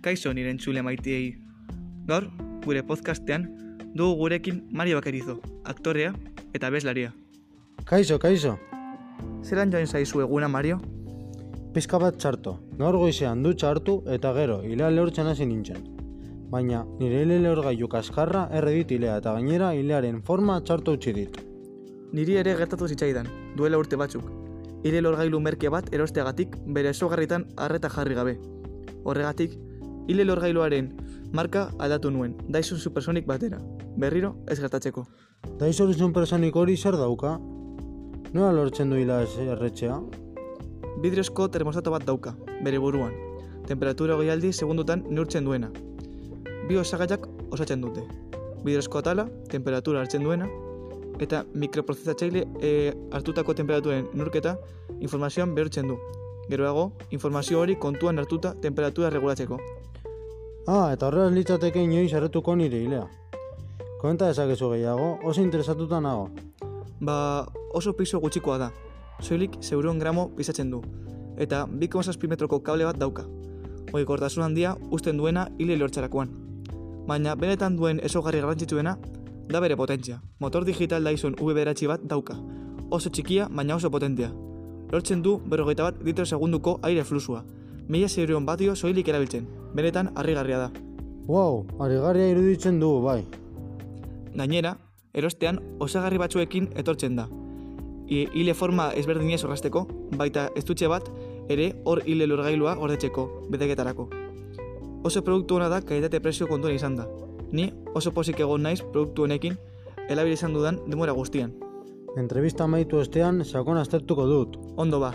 Kaixo nire entzule maitiei. Gaur, gure podcastean, dugu gurekin Mario Bakerizo, aktorea eta bezlaria. Kaixo, kaixo. Zeran joan zaizu eguna, Mario? Pizka bat txarto. Gaur goizean dutxa hartu eta gero hilea lehortzen hasi nintzen. Baina nire hile lehorgailu kaskarra erredit hilea eta gainera hilearen forma txarto utzi dit. Niri ere gertatu zitzaidan, duela urte batzuk. Hile lorgailu merke bat erosteagatik bere esogarritan harreta jarri gabe. Horregatik, hile lorgailuaren marka aldatu nuen, Dyson Supersonic batera. Berriro ez gertatzeko. Daizoruzun personik hori zer dauka? Nola lortzen du hila erretxea? Bidrezko termostato bat dauka, bere buruan. Temperatura goialdi segundutan neurtzen duena. Bi osagaiak osatzen dute. Bidrezko atala, temperatura hartzen duena, eta mikroprozesatzaile e, hartutako temperaturen neurketa informazioan behortzen du. Geroago, informazio hori kontuan hartuta temperatura regulatzeko. Ah, eta horrela litzateke inoiz erretuko nire hilea. Komenta dezakezu gehiago, oso interesatuta nago. Ba, oso piso gutxikoa da. Soilik zeuron gramo pisatzen du. Eta 2,6 metroko kable bat dauka. Oikortasun handia usten duena hile lortzarakoan. Baina benetan duen esogarri garrantzitsuena da bere potentzia. Motor digital Dyson V bat dauka. Oso txikia, baina oso potentea. Lortzen du berrogeita bat litro segunduko aire flusua. Mila zeuron batio soilik erabiltzen. Benetan harrigarria da. Wow, arigarria iruditzen du, bai. Gainera, erostean osagarri batzuekin etortzen da. Hile forma ezberdinez orrasteko, baita estutxe bat ere hor hile lorgailua gordetzeko, bedeketarako. Oso produktu hona da kaitate prezio kontuan izan da. Ni oso pozik egon naiz produktu honekin elabile izan dudan demora guztian. Entrevista amaitu ostean sakon aztertuko dut. Ondo ba,